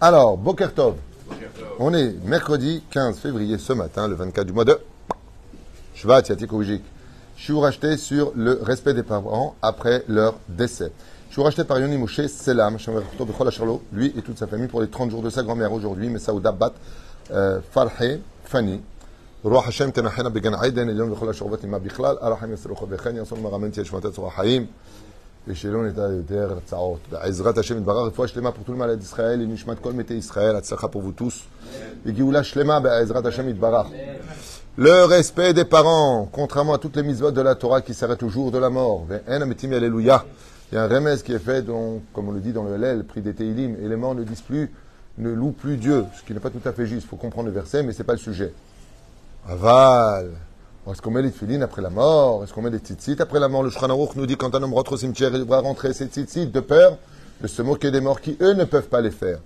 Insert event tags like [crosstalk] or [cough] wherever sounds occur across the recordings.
Alors, Bokertov. On est mercredi 15 février ce matin, le 24 du mois de Shvat Yatikoujik. Je suis racheté sur le respect des parents après leur décès. Je suis racheté par Yoni Moshe Selam, lui et toute sa famille, pour les 30 jours de sa grand-mère aujourd'hui, Messaouda Bat euh, Farhe Fani. רוח השם תנחנה בגן עדן, עליון עמה בכלל, וכן יעשו le respect des parents, contrairement à toutes les mises de la Torah qui s'arrêtent au jour de la mort. Il y a un remez qui est fait, comme on le dit dans le Hallel, prix des Teilim, et les morts ne disent plus, ne louent plus Dieu, ce qui n'est pas tout à fait juste. Il faut comprendre le verset, mais ce n'est pas le sujet. Aval. Est-ce qu'on met les tefilines après la mort? Est-ce qu'on met des tzitzit après la mort? Le Aruch nous dit quand un homme rentre au cimetière, il devra rentrer ses tzitzit de peur de se moquer des morts qui, eux, ne peuvent pas les faire.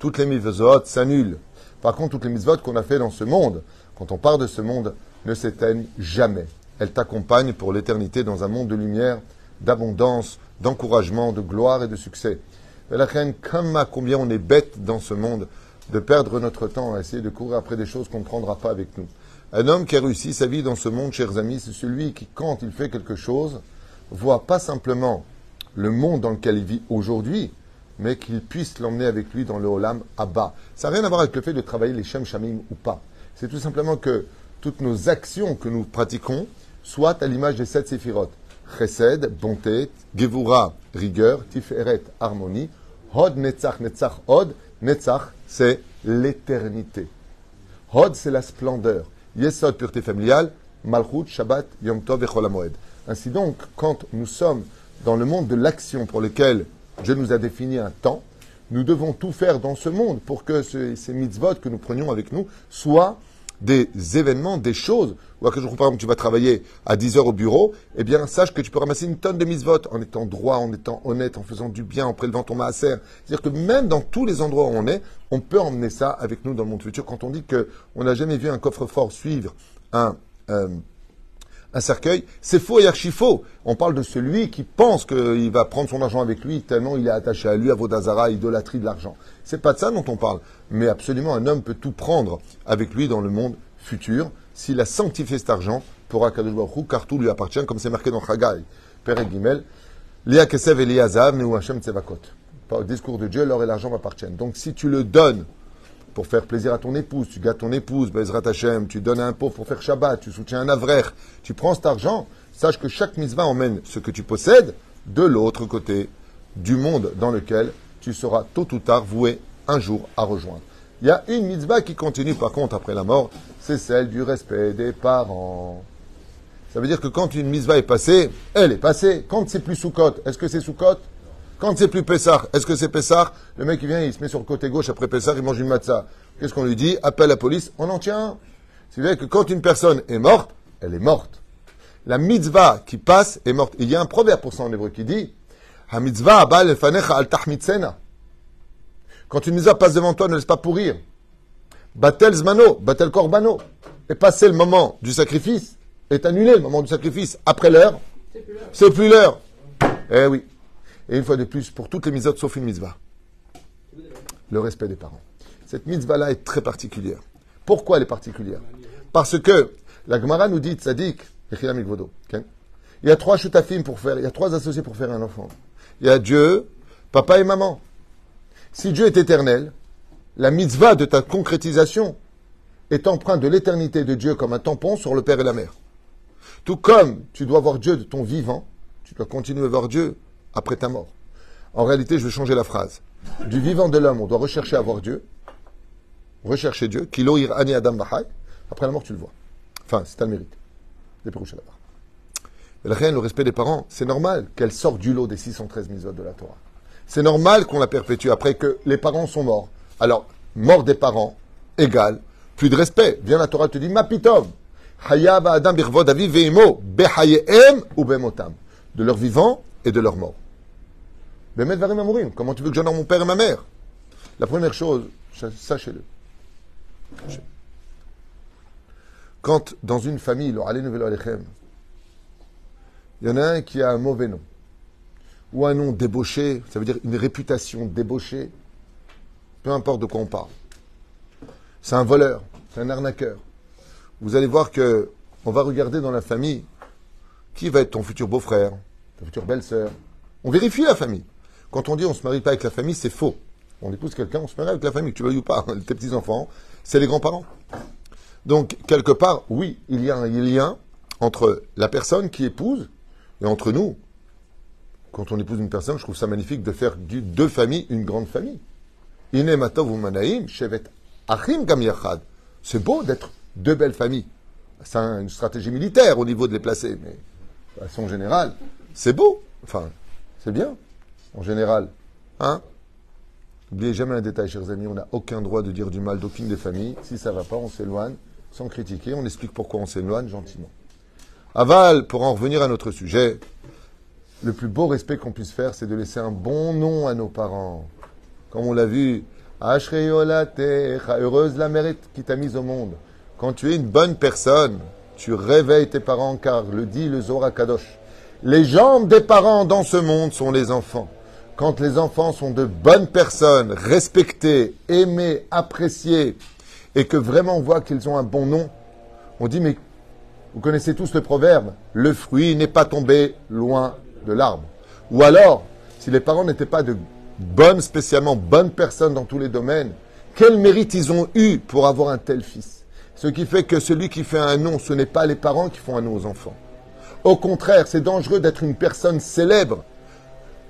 Toutes les mitzvot s'annulent. Par contre, toutes les mitzvot qu'on a fait dans ce monde, quand on part de ce monde, ne s'éteignent jamais. Elles t'accompagnent pour l'éternité dans un monde de lumière, d'abondance, d'encouragement, de gloire et de succès. Mais la reine, comme combien on est bête dans ce monde de perdre notre temps à essayer de courir après des choses qu'on ne prendra pas avec nous. Un homme qui a réussi sa vie dans ce monde, chers amis, c'est celui qui, quand il fait quelque chose, voit pas simplement le monde dans lequel il vit aujourd'hui, mais qu'il puisse l'emmener avec lui dans le Olam Abba. Ça n'a rien à voir avec le fait de travailler les Shem Shamim ou pas. C'est tout simplement que toutes nos actions que nous pratiquons soient à l'image des sept séphirotes. Chesed, bonté, Gevura, rigueur, Tiferet, harmonie, Hod, Netzach, Netzach, Hod. Netzach, c'est l'éternité. Hod, c'est la splendeur. Yesod, pureté familiale, Malchut, Shabbat, Yom Tov et Cholamoed. Ainsi donc, quand nous sommes dans le monde de l'action pour lequel Dieu nous a défini un temps, nous devons tout faire dans ce monde pour que ce- ces mitzvot que nous prenions avec nous soient des événements, des choses. Ou à que je par exemple, tu vas travailler à 10 heures au bureau, eh bien, sache que tu peux ramasser une tonne de mitzvot en étant droit, en étant honnête, en faisant du bien, en prélevant ton maaser. C'est-à-dire que même dans tous les endroits où on est, on peut emmener ça avec nous dans le monde futur. Quand on dit que on n'a jamais vu un coffre-fort suivre un, euh, un cercueil, c'est faux et archi faux. On parle de celui qui pense qu'il va prendre son argent avec lui tellement il est attaché à lui, à Vodazara, idolâtrie de l'argent. C'est pas de ça dont on parle. Mais absolument, un homme peut tout prendre avec lui dans le monde futur s'il a sanctifié cet argent pour Akadosh car tout lui appartient, comme c'est marqué dans Chagai, Père et Gimel, Lia Kesev et Liazav, Neu Hashem Tzevakot. Par le discours de Dieu, l'or et l'argent m'appartiennent. Donc si tu le donnes pour faire plaisir à ton épouse, tu gâtes ton épouse, Bezrat Hashem, tu donnes un pauvre pour faire Shabbat, tu soutiens un avrer, tu prends cet argent, sache que chaque mitzvah emmène ce que tu possèdes de l'autre côté du monde dans lequel tu seras tôt ou tard voué un jour à rejoindre. Il y a une mitzvah qui continue par contre après la mort, c'est celle du respect des parents. Ça veut dire que quand une mitzvah est passée, elle est passée. Quand c'est plus Soukot, est-ce que c'est Soukot Quand c'est plus Pessar, est-ce que c'est Pessar Le mec, il vient, il se met sur le côté gauche après Pessar, il mange une matzah. Qu'est-ce qu'on lui dit Appelle la police, on en tient un. C'est-à-dire que quand une personne est morte, elle est morte. La mitzvah qui passe est morte. Il y a un proverbe pour ça en hébreu qui dit Ha mitzvah abal al tahmitsena. Quand une mitzvah passe devant toi, ne laisse pas pourrir. Batel zmano, batel korbano. Et passer le moment du sacrifice est annulé, le moment du sacrifice. Après l'heure, c'est plus l'heure. Eh oui. Et une fois de plus, pour toutes les mitzvot sauf une mitzvah. Le respect des parents. Cette mitzvah-là est très particulière. Pourquoi elle est particulière? Parce que la Gemara nous dit, ok? Il y a trois shutafim pour faire, il y a trois associés pour faire un enfant. Il y a Dieu, papa et maman. Si Dieu est éternel, la mitzvah de ta concrétisation est empreinte de l'éternité de Dieu comme un tampon sur le père et la mère. Tout comme tu dois voir Dieu de ton vivant, tu dois continuer à voir Dieu après ta mort. En réalité, je vais changer la phrase. Du vivant de l'homme, on doit rechercher à voir Dieu, rechercher Dieu, kilo ani adam. Après la mort, tu le vois. Enfin, c'est un mérite. Des pérouches là-bas. La reine, le respect des parents, c'est normal qu'elle sorte du lot des 613 mitzvot de la Torah. C'est normal qu'on la perpétue après que les parents sont morts. Alors, mort des parents égale plus de respect. Viens la Torah te dit, mapitom, hayab adam birvod aviv veimo, behayeem ou bemotam. De leur vivant de leur mort. Comment tu veux que j'honore mon père et ma mère? La première chose, sachez-le. Quand dans une famille, il y en a un qui a un mauvais nom, ou un nom débauché, ça veut dire une réputation débauchée, peu importe de quoi on parle. C'est un voleur, c'est un arnaqueur. Vous allez voir que on va regarder dans la famille qui va être ton futur beau-frère, ta future belle-sœur. On vérifie la famille. Quand on dit on se marie pas avec la famille, c'est faux. On épouse quelqu'un, on se marie avec la famille, tu veux ou pas. [laughs] Tes petits-enfants, c'est les grands-parents. Donc, quelque part, oui, il y a un lien entre la personne qui épouse et entre nous. Quand on épouse une personne, je trouve ça magnifique de faire du, deux familles une grande famille. C'est beau d'être deux belles familles. C'est une stratégie militaire au niveau de les placer, mais de façon générale, c'est beau. Enfin, c'est bien, en général. Hein? N'oubliez jamais un détail, chers amis, on n'a aucun droit de dire du mal d'aucune des familles. Si ça ne va pas, on s'éloigne sans critiquer. On explique pourquoi on s'éloigne gentiment. Aval, pour en revenir à notre sujet, le plus beau respect qu'on puisse faire, c'est de laisser un bon nom à nos parents. Comme on l'a vu, heureuse la mérite qui t'a mise au monde. Quand tu es une bonne personne, tu réveilles tes parents, car le dit le Zohar Kadosh. Les jambes des parents dans ce monde sont les enfants. Quand les enfants sont de bonnes personnes, respectées, aimées, appréciées, et que vraiment on voit qu'ils ont un bon nom, on dit, mais vous connaissez tous le proverbe, le fruit n'est pas tombé loin de l'arbre. Ou alors, si les parents n'étaient pas de bonnes, spécialement bonnes personnes dans tous les domaines, quel mérite ils ont eu pour avoir un tel fils? Ce qui fait que celui qui fait un nom, ce n'est pas les parents qui font un nom aux enfants. Au contraire, c'est dangereux d'être une personne célèbre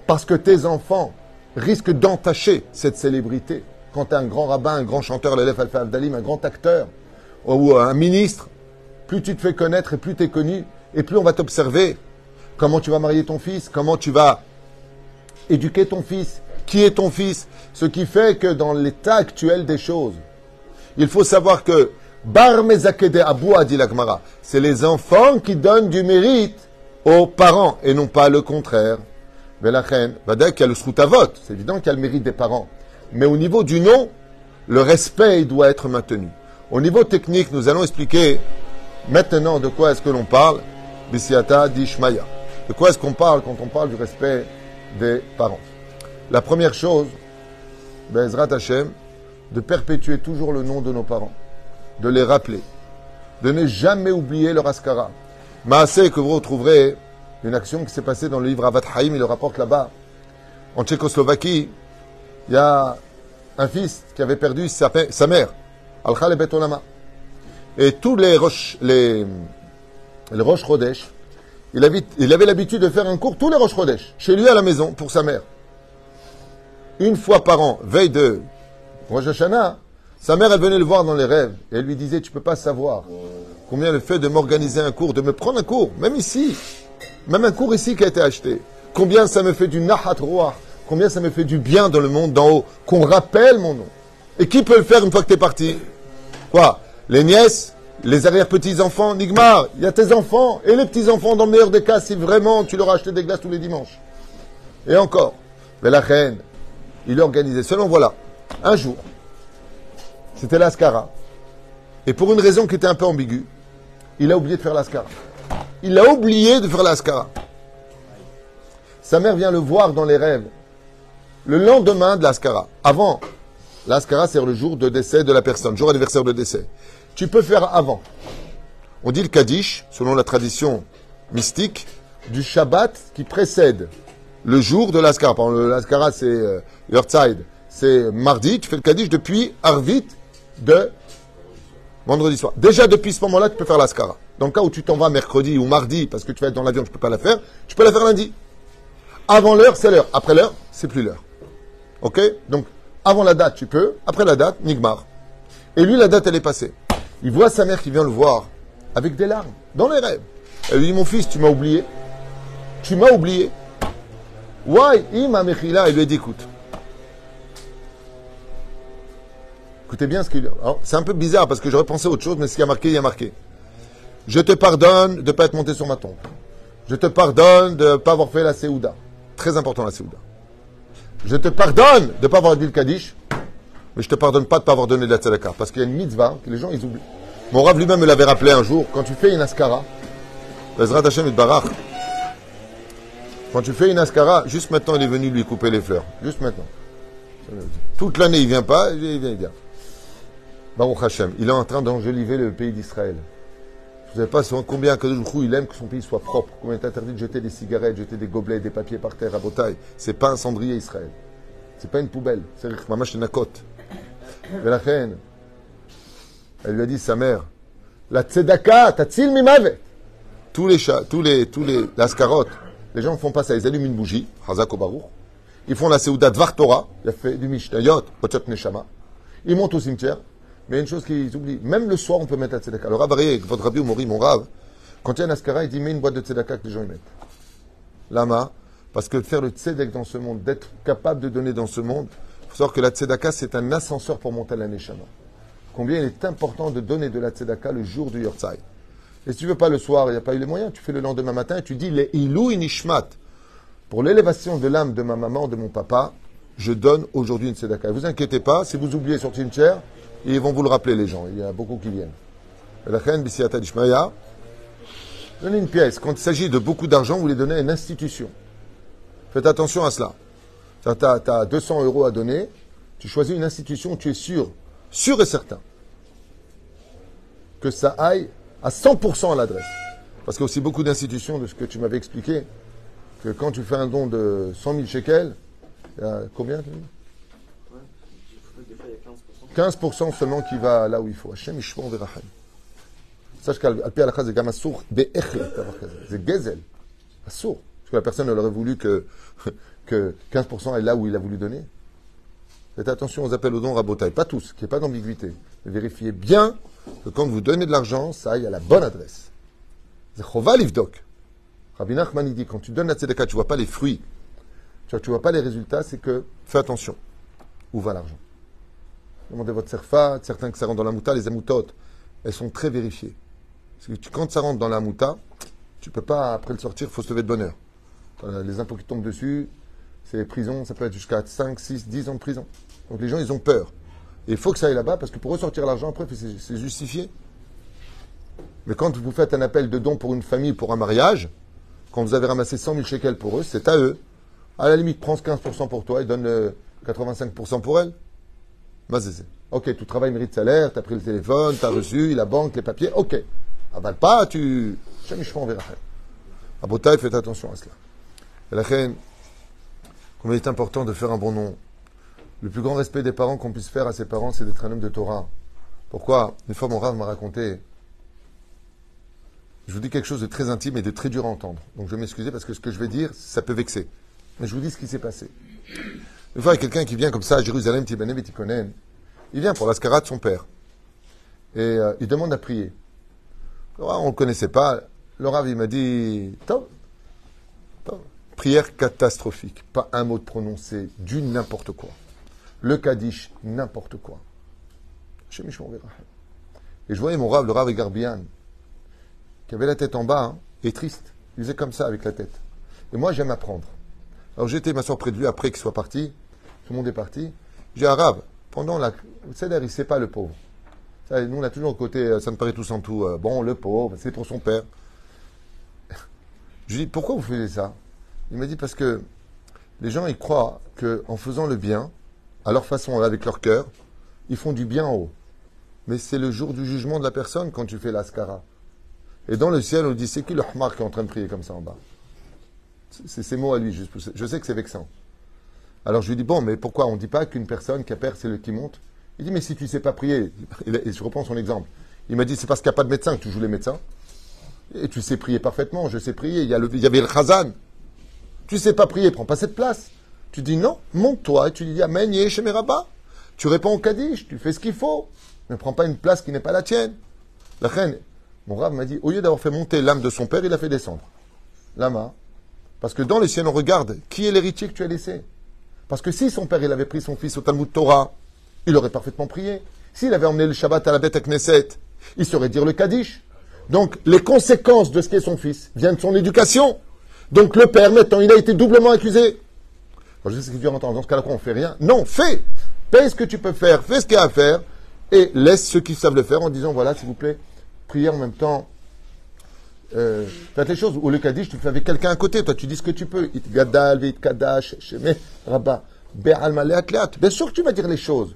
parce que tes enfants risquent d'entacher cette célébrité. Quand tu es un grand rabbin, un grand chanteur, l'élève Alpha Abdalim, un grand acteur, ou un ministre, plus tu te fais connaître et plus tu es connu, et plus on va t'observer. Comment tu vas marier ton fils, comment tu vas éduquer ton fils, qui est ton fils? Ce qui fait que dans l'état actuel des choses, il faut savoir que Bar Mezakede Abou a dit l'Akmara, c'est les enfants qui donnent du mérite aux parents et non pas le contraire. La reine, qu'il y a le vote, c'est évident qu'il y a le mérite des parents. Mais au niveau du nom, le respect doit être maintenu. Au niveau technique, nous allons expliquer maintenant de quoi est-ce que l'on parle. Bisiata Dishmaya. De quoi est-ce qu'on parle quand on parle du respect des parents? La première chose, Bezrat Hashem, de perpétuer toujours le nom de nos parents, de les rappeler, de ne jamais oublier leur askara. Maasé que vous retrouverez une action qui s'est passée dans le livre Avat Haïm, il le rapporte là-bas. En Tchécoslovaquie, il y a un fils qui avait perdu sa, mère, Al-Khal Et tous les roches, les, les roches Rodesh, il avait, il avait l'habitude de faire un cours tous les roches Rodesh, chez lui à la maison, pour sa mère. Une fois par an, veille de Rosh Hashanah, sa mère, elle venait le voir dans les rêves, et elle lui disait, tu peux pas savoir combien le fait de m'organiser un cours, de me prendre un cours, même ici, même un cours ici qui a été acheté. Combien ça me fait du nahat roi. Combien ça me fait du bien dans le monde d'en haut. Qu'on rappelle mon nom. Et qui peut le faire une fois que tu es parti? Quoi? Les nièces? Les arrière-petits-enfants? Nigmar, il y a tes enfants et les petits-enfants dans le meilleur des cas si vraiment tu leur as acheté des glaces tous les dimanches. Et encore. Mais la reine, il organisé. Selon voilà, un jour, c'était l'ascara. Et pour une raison qui était un peu ambiguë, il a oublié de faire l'ascara il a oublié de faire l'ascara. Sa mère vient le voir dans les rêves. Le lendemain de l'ascara. Avant, l'ascara, c'est le jour de décès de la personne, jour anniversaire de décès. Tu peux faire avant. On dit le Kaddish, selon la tradition mystique, du Shabbat qui précède le jour de l'ascara. Par exemple, l'ascara, c'est euh, c'est mardi. Tu fais le Kaddish depuis Arvit de vendredi soir. Déjà, depuis ce moment-là, tu peux faire l'ascara. Dans le cas où tu t'en vas mercredi ou mardi parce que tu vas être dans l'avion, tu ne peux pas la faire, tu peux la faire lundi. Avant l'heure, c'est l'heure. Après l'heure, c'est plus l'heure. Ok? Donc, avant la date, tu peux. Après la date, Nigmar. Et lui, la date, elle est passée. Il voit sa mère qui vient le voir avec des larmes, dans les rêves. Elle lui dit, mon fils, tu m'as oublié. Tu m'as oublié. Why? Ima Mechila, il lui dit, écoute. Écoutez bien ce qu'il... C'est un peu bizarre parce que j'aurais pensé à autre chose, mais ce qui a marqué, il a marqué. Je te pardonne de ne pas être monté sur ma tombe. Je te pardonne de ne pas avoir fait la Séouda. Très important la Séouda. Je te pardonne de ne pas avoir dit le Kaddish, mais je ne te pardonne pas de ne pas avoir donné de la Tzedaka. Parce qu'il y a une mitzvah que les gens ils oublient. Mon rave lui-même me l'avait rappelé un jour, quand tu fais une askara, quand tu fais une askara, juste maintenant il est venu lui couper les fleurs. Juste maintenant. Toute l'année, il vient pas, il vient, il vient. Baruch Hashem, il est en train d'enjoliver le pays d'Israël. Vous savez pas combien il aime que son pays soit propre, combien il est interdit de jeter des cigarettes, jeter des gobelets, des papiers par terre à Ce C'est pas un cendrier Israël. C'est pas une poubelle. C'est côte. Mais la reine, elle lui a dit sa mère, la tzedaka, tatzil mimave. Tous les chats, tous les, tous les, lascarottes, les gens font pas ça. Ils allument une bougie, Hazak Ils font la Seouda Dvar Torah, il a fait du Mishnayot, Pochot Neshama. Ils montent au cimetière. Mais il y a une chose qu'ils oublient. Même le soir, on peut mettre la tzedaka. Le avec votre rabbi Mori, mon Rav, quand il y a un askara, il dit mets une boîte de tzedaka que les gens mettent. Lama, parce que faire le tzedek dans ce monde, d'être capable de donner dans ce monde, il faut savoir que la tzedaka, c'est un ascenseur pour monter à la Neshama. Combien il est important de donner de la tzedaka le jour du Yortzai. Et si tu veux pas le soir, il n'y a pas eu les moyens, tu fais le lendemain matin et tu dis les ilou inishmat. Pour l'élévation de l'âme de ma maman, de mon papa, je donne aujourd'hui une tzedaka. Ne vous inquiétez pas, si vous oubliez sur une chair, ils vont vous le rappeler, les gens. Il y a beaucoup qui viennent. Donnez une pièce. Quand il s'agit de beaucoup d'argent, vous les donnez à une institution. Faites attention à cela. Tu as, 200 euros à donner, tu choisis une institution tu es sûr, sûr et certain, que ça aille à 100% à l'adresse. Parce qu'il y a aussi beaucoup d'institutions, de ce que tu m'avais expliqué, que quand tu fais un don de 100 000 shekels, il y a combien 15% seulement qui va là où il faut. Hachem Ishmor Verachem. Sache qu'à la Alakha, c'est Gam Assour Be'echlet, c'est Gezel. Assour. Parce que la personne, elle aurait voulu que, [laughs] que 15% est là où il a voulu donner. Faites attention aux appels aux dons rabotaille. Pas tous, qu'il n'y ait pas d'ambiguïté. Vérifiez bien que quand vous donnez de l'argent, ça aille à la bonne adresse. C'est Chova Livdok. Rabbi Nachman, dit, quand tu donnes la tzedaka, tu ne vois pas les fruits, tu ne vois pas les résultats, c'est que fais attention. Où va l'argent? Demandez votre serfa, certains que ça rentre dans la mouta, les amoutotes, elles sont très vérifiées. Parce que quand ça rentre dans la mouta, tu peux pas, après le sortir, faut se lever de bonheur. Les impôts qui tombent dessus, c'est prison, ça peut être jusqu'à 5, 6, 10 ans de prison. Donc les gens, ils ont peur. Et il faut que ça aille là-bas, parce que pour ressortir l'argent, après, c'est justifié. Mais quand vous faites un appel de don pour une famille, pour un mariage, quand vous avez ramassé 100 000 shekels pour eux, c'est à eux. À la limite, prends 15% pour toi et donne 85% pour elle. Ok, tout travail mérite salaire, tu as pris le téléphone, tu as reçu la banque, les papiers, ok. Avale pas, tu. on verra. À Botaï, faites attention à cela. La reine, comme il est important de faire un bon nom. Le plus grand respect des parents qu'on puisse faire à ses parents, c'est d'être un homme de Torah. Pourquoi? Une fois, mon rave m'a raconté. Je vous dis quelque chose de très intime et de très dur à entendre. Donc je vais m'excuser parce que ce que je vais dire, ça peut vexer. Mais je vous dis ce qui s'est passé. Une fois, il quelqu'un qui vient comme ça à Jérusalem, il vient pour l'ascara de son père. Et euh, il demande à prier. on ne le connaissait pas. Le Rav, il m'a dit Top, Prière catastrophique. Pas un mot de prononcé, du n'importe quoi. Le Kaddish, n'importe quoi. Et je voyais mon Rav, le Rav Garbian, qui avait la tête en bas hein, et triste. Il faisait comme ça avec la tête. Et moi, j'aime apprendre. Alors j'étais m'asseoir près de lui après qu'il soit parti. Tout le monde est parti. J'ai arabe. Pendant la. cest il sait pas le pauvre. nous, on a toujours le côté, euh, ça me paraît tout en tout. Euh, bon, le pauvre, c'est pour son père. Je lui dis, pourquoi vous faites ça? Il m'a dit, parce que les gens, ils croient qu'en faisant le bien, à leur façon, avec leur cœur, ils font du bien en haut. Mais c'est le jour du jugement de la personne quand tu fais l'ascara. Et dans le ciel, on dit, c'est qui le qui est en train de prier comme ça en bas? C'est ses mots à lui. Je, sais que c'est vexant. Alors je lui dis, bon, mais pourquoi on ne dit pas qu'une personne qui a peur, c'est le qui monte? Il dit, mais si tu ne sais pas prier, et je reprends son exemple, il m'a dit, c'est parce qu'il n'y a pas de médecin que tu joues les médecins. Et tu sais prier parfaitement, je sais prier. Il y, avait le Khazan. Tu ne sais pas prier, prends pas cette place. Tu dis non, monte-toi et tu dis Amen, chez Tu réponds au Kaddish, tu fais ce qu'il faut. Ne prends pas une place qui n'est pas la tienne. La reine, mon rave m'a dit, au lieu d'avoir fait monter l'âme de son père, il a fait descendre. Lama, parce que dans le ciel, on regarde qui est l'héritier que tu as laissé. Parce que si son père avait pris son fils au Talmud Torah, il aurait parfaitement prié. S'il avait emmené le Shabbat à la bête à Knesset, il saurait dire le Kaddish. Donc les conséquences de ce qu'est son fils viennent de son éducation. Donc le père, maintenant, il a été doublement accusé. je sais ce entendre. Dans ce cas-là, on ne fait rien. Non, fais Fais ce que tu peux faire, fais ce qu'il y a à faire, et laisse ceux qui savent le faire en disant, voilà, s'il vous plaît, priez en même temps euh, faites les choses. Ou le Kaddish, tu le fais avec quelqu'un à côté. Toi, tu dis ce que tu peux. It gadal, vit kadash, rabba. Bien sûr que tu vas dire les choses.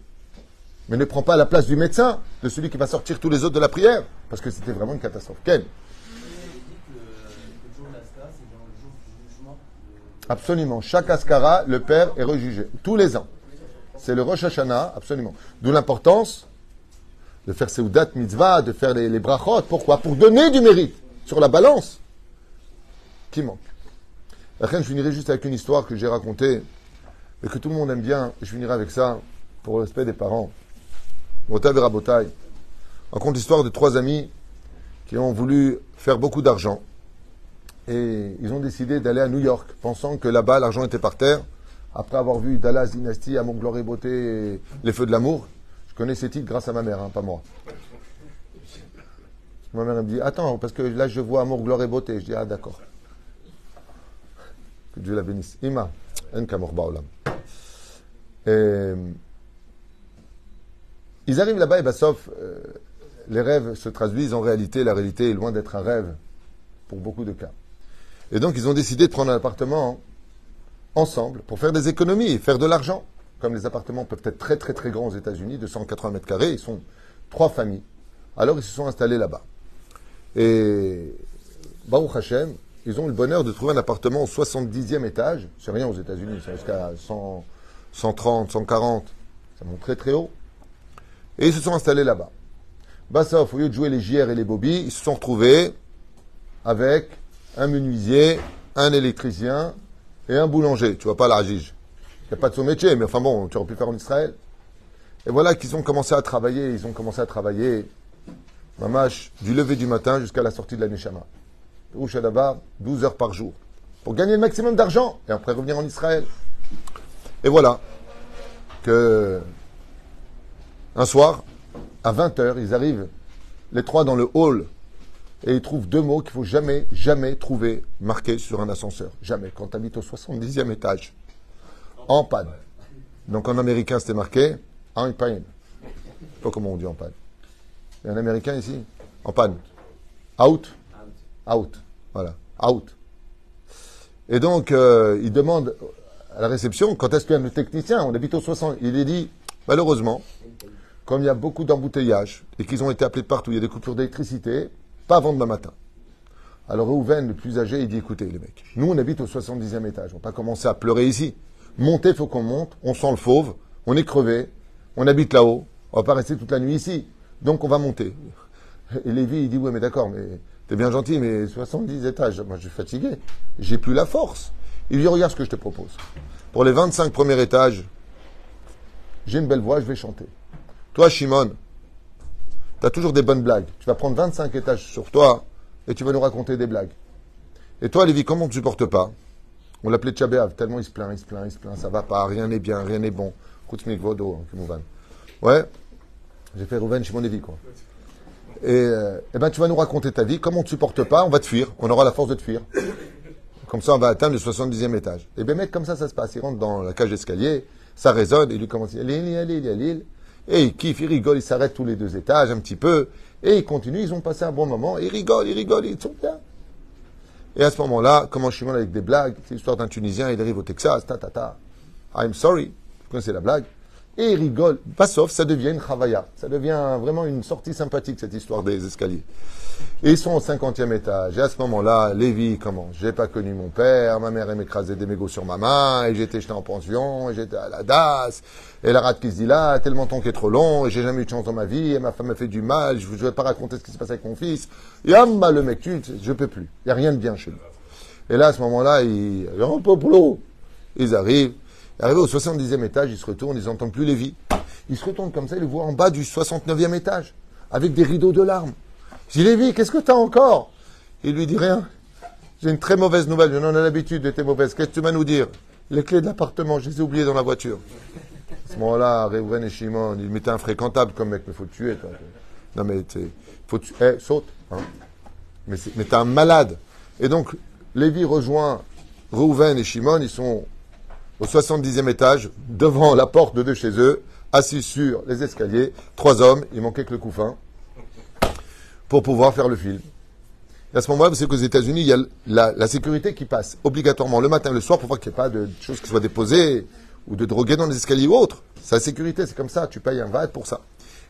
Mais ne prends pas la place du médecin, de celui qui va sortir tous les autres de la prière. Parce que c'était vraiment une catastrophe. Ken Absolument. Chaque Ascara, le père est rejugé. Tous les ans. C'est le Rosh Hashanah, absolument. D'où l'importance de faire Seudat Mitzvah, de faire les, les brachot. Pourquoi? Pour donner du mérite sur la balance qui manque. je finirai juste avec une histoire que j'ai racontée et que tout le monde aime bien. Je finirai avec ça pour le respect des parents. Motav et Rabotai. On compte l'histoire de trois amis qui ont voulu faire beaucoup d'argent. Et ils ont décidé d'aller à New York, pensant que là-bas, l'argent était par terre. Après avoir vu Dallas Dynasty, Amour, Gloire et Beauté, et Les Feux de l'amour, je connais ces titres grâce à ma mère, hein, pas moi. Ma mère me dit Attends, parce que là je vois Amour, Gloire et Beauté. Je dis Ah, d'accord. Que Dieu la bénisse. Ima, en Baolam. Ils arrivent là-bas et bah, sauf euh, les rêves se traduisent en réalité. La réalité est loin d'être un rêve pour beaucoup de cas. Et donc ils ont décidé de prendre un appartement ensemble pour faire des économies et faire de l'argent. Comme les appartements peuvent être très très très grands aux États-Unis, de 180 mètres carrés, ils sont trois familles. Alors ils se sont installés là-bas. Et Baruch Hashem, ils ont eu le bonheur de trouver un appartement au 70e étage. C'est rien aux États-Unis, c'est jusqu'à 130, 140. Ça monte très très haut. Et ils se sont installés là-bas. Bassoff, au lieu de jouer les JR et les Bobby, ils se sont retrouvés avec un menuisier, un électricien et un boulanger. Tu vois pas la Il n'y a pas de son métier, mais enfin bon, tu aurais pu faire en Israël. Et voilà qu'ils ont commencé à travailler. Ils ont commencé à travailler, mamache, du lever du matin jusqu'à la sortie de la Neshama. D'abord 12 heures par jour. Pour gagner le maximum d'argent et après revenir en Israël. Et voilà que un soir, à 20h, ils arrivent, les trois dans le hall, et ils trouvent deux mots qu'il faut jamais, jamais trouver marqués sur un ascenseur. Jamais. Quand tu habites au 70e étage, en panne. Donc en américain, c'était marqué en panne. Pas comment on dit en panne. Il y a un américain ici En panne. Out Out. Voilà. Out. Et donc, euh, il demande à la réception quand est-ce qu'il y a le technicien On habite au 60. Il est dit, malheureusement, comme il y a beaucoup d'embouteillages et qu'ils ont été appelés partout, il y a des coupures d'électricité, pas avant demain matin. Alors Rouven, le plus âgé, il dit écoutez les mecs, nous on habite au 70e étage, on va pas commencer à pleurer ici. Monter, faut qu'on monte, on sent le fauve, on est crevé, on habite là-haut, on va pas rester toute la nuit ici. Donc on va monter. Et Lévi, il dit ouais mais d'accord, mais t'es bien gentil, mais 70 étages, moi je suis fatigué, j'ai plus la force. Il lui dit regarde ce que je te propose. Pour les 25 premiers étages, j'ai une belle voix, je vais chanter. Toi, Shimon, tu as toujours des bonnes blagues. Tu vas prendre 25 étages sur toi et tu vas nous raconter des blagues. Et toi, Lévi, comment on ne supporte pas? On l'appelait Tchabéav, tellement il se plaint, il se plaint, il se plaint, ça va pas, rien n'est bien, rien n'est bon. Vodo, Ouais, j'ai fait Rouven Shimon Lévi, quoi. Et, euh, eh ben, tu vas nous raconter ta vie. Comme on ne te supporte pas, on va te fuir. On aura la force de te fuir. Comme ça, on va atteindre le 70e étage. Et bien, mec, comme ça, ça se passe. Il rentre dans la cage d'escalier, ça résonne, et lui commence allez, allez, allez, et il kiffe, il rigole, il s'arrête tous les deux étages un petit peu. Et il continue, ils ont passé un bon moment. Ils rigolent, ils rigolent, ils sont bien. Et à ce moment-là, comment Shimon avec des blagues, c'est l'histoire d'un Tunisien, il arrive au Texas, ta ta ta. I'm sorry. Vous connaissez la blague? Et il rigole. Pas sauf, ça devient une chavaya. Ça devient vraiment une sortie sympathique, cette histoire des escaliers. Et ils sont au cinquantième étage. Et à ce moment-là, Lévi comment J'ai pas connu mon père, ma mère m'écrasait des mégots sur ma main, et j'étais jeté en pension, et j'étais à la DAS, et la rate qui se dit là, tellement temps qui est trop long, et j'ai jamais eu de chance dans ma vie, et ma femme m'a fait du mal, je ne vais pas raconter ce qui se passe avec mon fils. Et ah, le mec, tu, je peux plus. Il n'y a rien de bien chez lui. Et là, à ce moment-là, il, ils arrivent, Arrivé au 70e étage, il se retourne, ils n'entendent plus Lévi. Il se retourne comme ça, il le voit en bas du 69e étage, avec des rideaux de larmes. Je dis, Lévi, qu'est-ce que tu as encore? Il lui dit rien. J'ai une très mauvaise nouvelle, je n'en ai l'habitude de tes mauvaises. Qu'est-ce que tu vas nous dire? Les clés de l'appartement, je les ai oubliées dans la voiture. À ce moment-là, Réouven et Shimon, il m'était infréquentable comme mec, mais faut te tuer, toi. Non, mais faut tu... Eh, saute. Hein. Mais, t'es un malade. Et donc, Lévi rejoint Réouven et Shimon, ils sont au 70e étage, devant la porte de chez eux, assis sur les escaliers, trois hommes, il manquait que le couffin, pour pouvoir faire le film. Et à ce moment-là, vous savez qu'aux États-Unis, il y a la, sécurité qui passe obligatoirement le matin et le soir pour voir qu'il n'y ait pas de choses qui soient déposées ou de droguer dans les escaliers ou autre. Sa sécurité, c'est comme ça. Tu payes un VAT pour ça.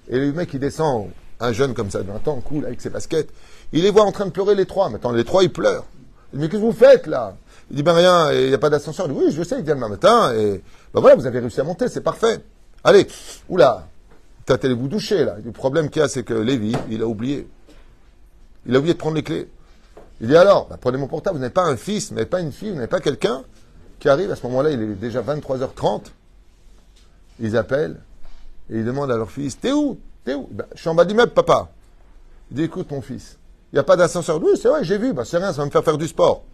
Et le mec, il descend, un jeune comme ça de 20 ans, cool, avec ses baskets. Il les voit en train de pleurer les trois. Maintenant, les trois, ils pleurent. Mais qu'est-ce que vous faites là? Il dit, ben rien, il n'y a pas d'ascenseur. Il dit, oui, je sais, il vient demain matin. Et ben voilà, vous avez réussi à monter, c'est parfait. Allez, oula, t'as allé vous doucher là. Le problème qu'il y a, c'est que Lévi, il a oublié. Il a oublié de prendre les clés. Il dit alors, ben, prenez mon portable, vous n'avez pas un fils, vous n'avez pas une fille, vous n'avez pas quelqu'un qui arrive. À ce moment-là, il est déjà 23h30. Ils appellent et ils demandent à leur fils T'es où? T'es où? Ben, Je suis en bas d'immeuble, papa. Il dit Écoute, mon fils, il n'y a pas d'ascenseur. Oui, c'est vrai, j'ai vu. Ben, c'est rien, ça va me faire faire du sport.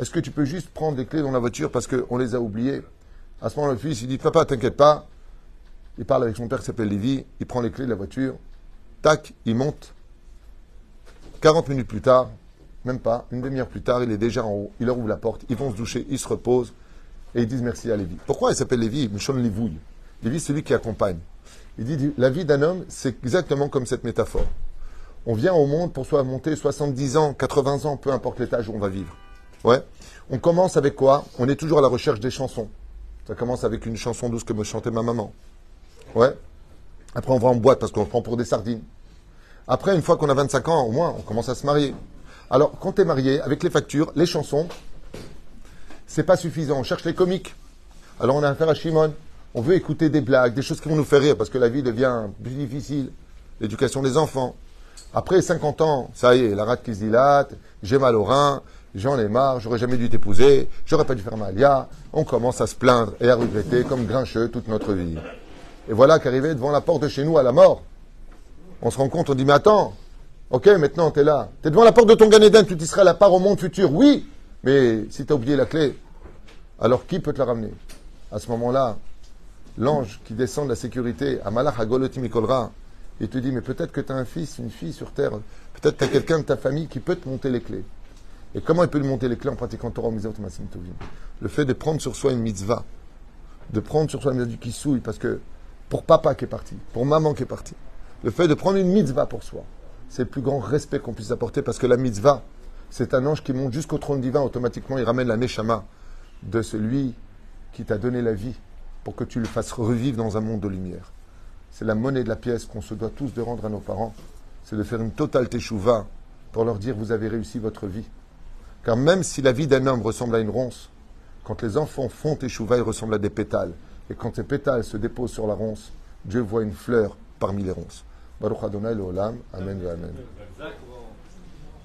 Est-ce que tu peux juste prendre les clés dans la voiture parce qu'on les a oubliées À ce moment-là, le fils, il dit Papa, t'inquiète pas. Il parle avec son père qui s'appelle Lévi. Il prend les clés de la voiture. Tac, il monte. 40 minutes plus tard, même pas, une demi-heure plus tard, il est déjà en haut. Il leur ouvre la porte. Ils vont se doucher, ils se reposent. Et ils disent merci à Lévi. Pourquoi il s'appelle Lévi? Michon Lévouille. Lévi, c'est lui qui accompagne. Il dit la vie d'un homme, c'est exactement comme cette métaphore. On vient au monde pour soit monter 70 ans, 80 ans, peu importe l'étage où on va vivre. Ouais. On commence avec quoi? On est toujours à la recherche des chansons. Ça commence avec une chanson douce que me chantait ma maman. Ouais. Après, on va en boîte parce qu'on prend pour des sardines. Après, une fois qu'on a 25 ans, au moins, on commence à se marier. Alors, quand tu es marié, avec les factures, les chansons, c'est pas suffisant. On cherche les comiques. Alors, on a affaire à Shimon. On veut écouter des blagues, des choses qui vont nous faire rire parce que la vie devient plus difficile. L'éducation des enfants. Après 50 ans, ça y est, la rate qui se dilate, j'ai mal au rein, j'en ai marre, j'aurais jamais dû t'épouser, j'aurais pas dû faire Malia. On commence à se plaindre et à regretter comme grincheux toute notre vie. Et voilà qu'arrivé devant la porte de chez nous à la mort, on se rend compte, on dit, mais attends, ok, maintenant tu es là, tu es devant la porte de ton Ganéden, tu t'y seras la part au monde futur, oui, mais si tu as oublié la clé, alors qui peut te la ramener? À ce moment-là, l'ange qui descend de la sécurité, à Malach Agolotimikolra, il te dit, mais peut-être que tu as un fils, une fille sur terre, peut-être que tu quelqu'un de ta famille qui peut te monter les clés. Et comment il peut lui monter les clés en pratiquant Torah Le fait de prendre sur soi une mitzvah, de prendre sur soi une mitzvah du kisouille, parce que pour papa qui est parti, pour maman qui est partie. Le fait de prendre une mitzvah pour soi, c'est le plus grand respect qu'on puisse apporter parce que la mitzvah, c'est un ange qui monte jusqu'au trône divin, automatiquement il ramène la neshama de celui qui t'a donné la vie pour que tu le fasses revivre dans un monde de lumière. C'est la monnaie de la pièce qu'on se doit tous de rendre à nos parents, c'est de faire une totale teshuva pour leur dire vous avez réussi votre vie. Car même si la vie d'un homme ressemble à une ronce, quand les enfants font teshuva, ils ressemblent à des pétales. Et quand ces pétales se déposent sur la ronce, Dieu voit une fleur parmi les ronces. Baruch Adonai Amen.